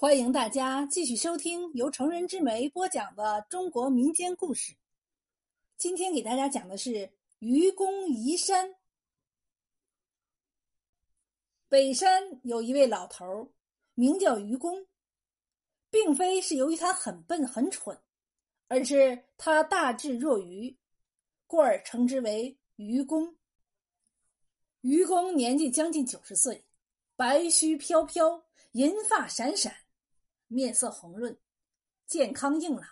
欢迎大家继续收听由成人之美播讲的中国民间故事。今天给大家讲的是愚公移山。北山有一位老头，名叫愚公，并非是由于他很笨很蠢，而是他大智若愚，故而称之为愚公。愚公年纪将近九十岁，白须飘飘，银发闪闪。面色红润，健康硬朗。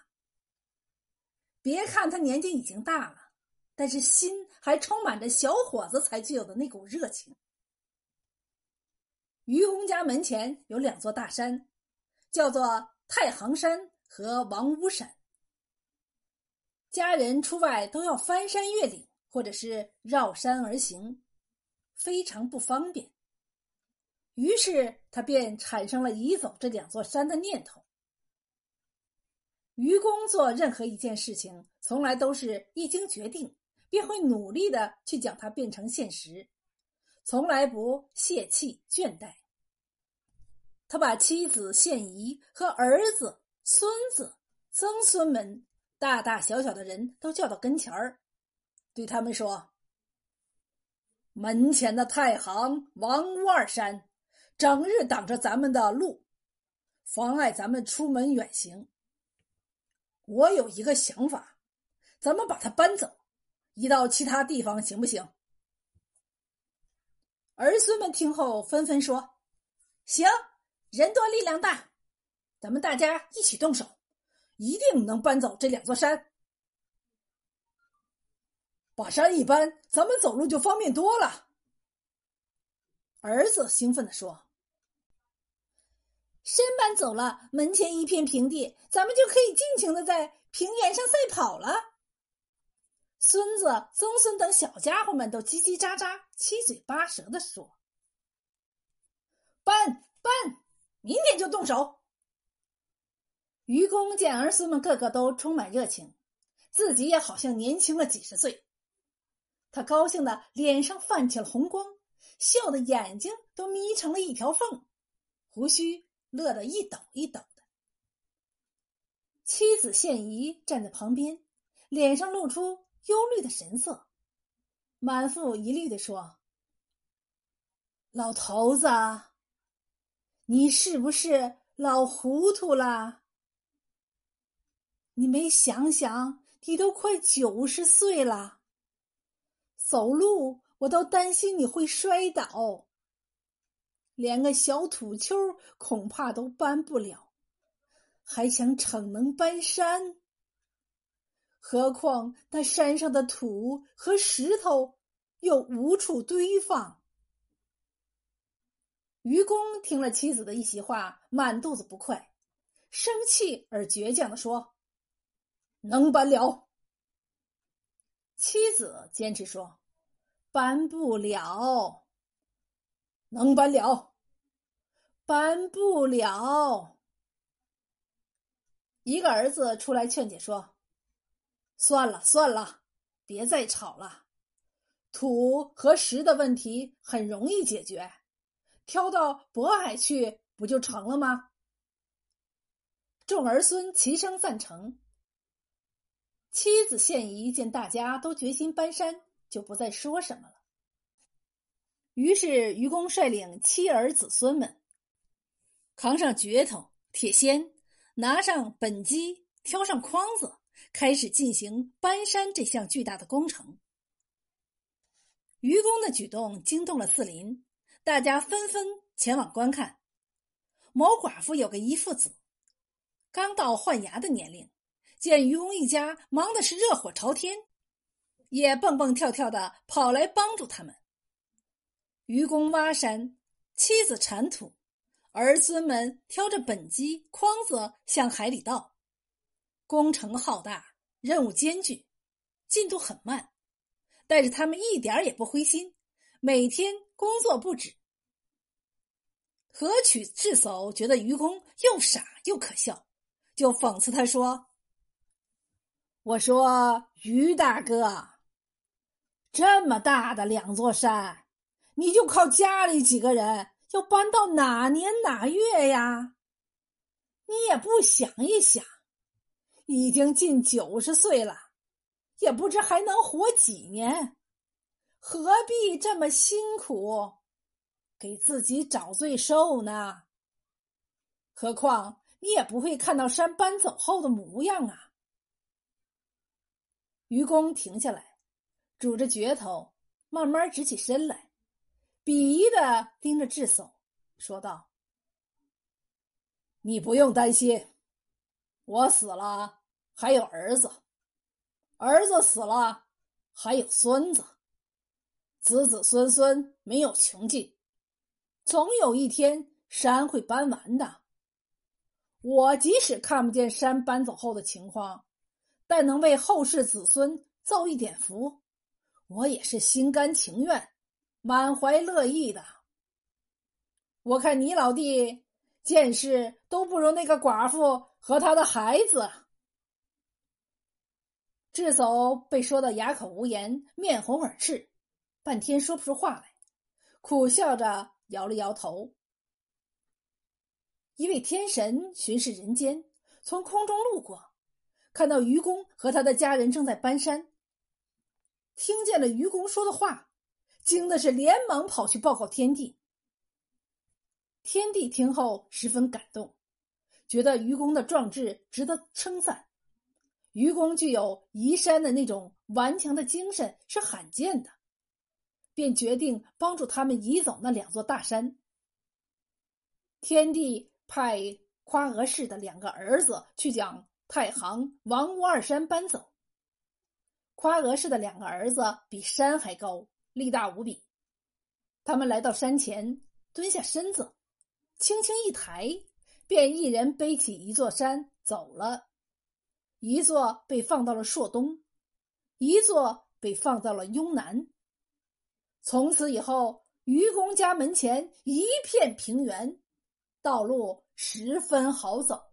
别看他年纪已经大了，但是心还充满着小伙子才具有的那股热情。愚公家门前有两座大山，叫做太行山和王屋山。家人出外都要翻山越岭，或者是绕山而行，非常不方便。于是他便产生了移走这两座山的念头。愚公做任何一件事情，从来都是一经决定，便会努力的去将它变成现实，从来不泄气倦怠。他把妻子献仪和儿子、孙子、曾孙们，大大小小的人都叫到跟前儿，对他们说：“门前的太行、王屋二山。”整日挡着咱们的路，妨碍咱们出门远行。我有一个想法，咱们把它搬走，移到其他地方，行不行？儿孙们听后纷纷说：“行，人多力量大，咱们大家一起动手，一定能搬走这两座山。把山一搬，咱们走路就方便多了。”儿子兴奋地说。身搬走了，门前一片平地，咱们就可以尽情的在平原上赛跑了。孙子、曾孙等小家伙们都叽叽喳喳、七嘴八舌的说：“搬搬，明天就动手。”愚公见儿孙们个个都充满热情，自己也好像年轻了几十岁，他高兴的脸上泛起了红光，笑的眼睛都眯成了一条缝，胡须。乐得一抖一抖的，妻子献仪站在旁边，脸上露出忧虑的神色，满腹疑虑的说：“老头子，你是不是老糊涂了？你没想想，你都快九十岁了，走路我都担心你会摔倒。”连个小土丘恐怕都搬不了，还想逞能搬山？何况那山上的土和石头又无处堆放。愚公听了妻子的一席话，满肚子不快，生气而倔强的说：“能搬了。”妻子坚持说：“搬不了。”能搬了，搬不了。一个儿子出来劝解说：“算了算了，别再吵了。土和石的问题很容易解决，挑到渤海去不就成了吗？”众儿孙齐声赞成。妻子献仪见大家都决心搬山，就不再说什么了。于是，愚公率领妻儿子孙们，扛上镢头、铁锨，拿上本机，挑上筐子，开始进行搬山这项巨大的工程。愚公的举动惊动了四邻，大家纷纷前往观看。某寡妇有个姨父子，刚到换牙的年龄，见愚公一家忙的是热火朝天，也蹦蹦跳跳的跑来帮助他们。愚公挖山，妻子铲土，儿孙们挑着本机筐子向海里倒。工程浩大，任务艰巨，进度很慢，但是他们一点也不灰心，每天工作不止。何曲智叟觉得愚公又傻又可笑，就讽刺他说：“我说于大哥，这么大的两座山。”你就靠家里几个人，要搬到哪年哪月呀？你也不想一想，已经近九十岁了，也不知还能活几年，何必这么辛苦，给自己找罪受呢？何况你也不会看到山搬走后的模样啊！愚公停下来，拄着镢头，慢慢直起身来，鄙夷的盯着智叟，说道：“你不用担心，我死了还有儿子，儿子死了还有孙子，子子孙孙没有穷尽，总有一天山会搬完的。我即使看不见山搬走后的情况。”但能为后世子孙造一点福，我也是心甘情愿、满怀乐意的。我看你老弟见识都不如那个寡妇和他的孩子。智叟被说的哑口无言，面红耳赤，半天说不出话来，苦笑着摇了摇头。一位天神巡视人间，从空中路过。看到愚公和他的家人正在搬山，听见了愚公说的话，惊的是连忙跑去报告天帝。天帝听后十分感动，觉得愚公的壮志值得称赞。愚公具有移山的那种顽强的精神是罕见的，便决定帮助他们移走那两座大山。天帝派夸娥氏的两个儿子去讲。太行、王屋二山搬走。夸娥氏的两个儿子比山还高，力大无比。他们来到山前，蹲下身子，轻轻一抬，便一人背起一座山走了。一座被放到了朔东，一座被放到了雍南。从此以后，愚公家门前一片平原，道路十分好走。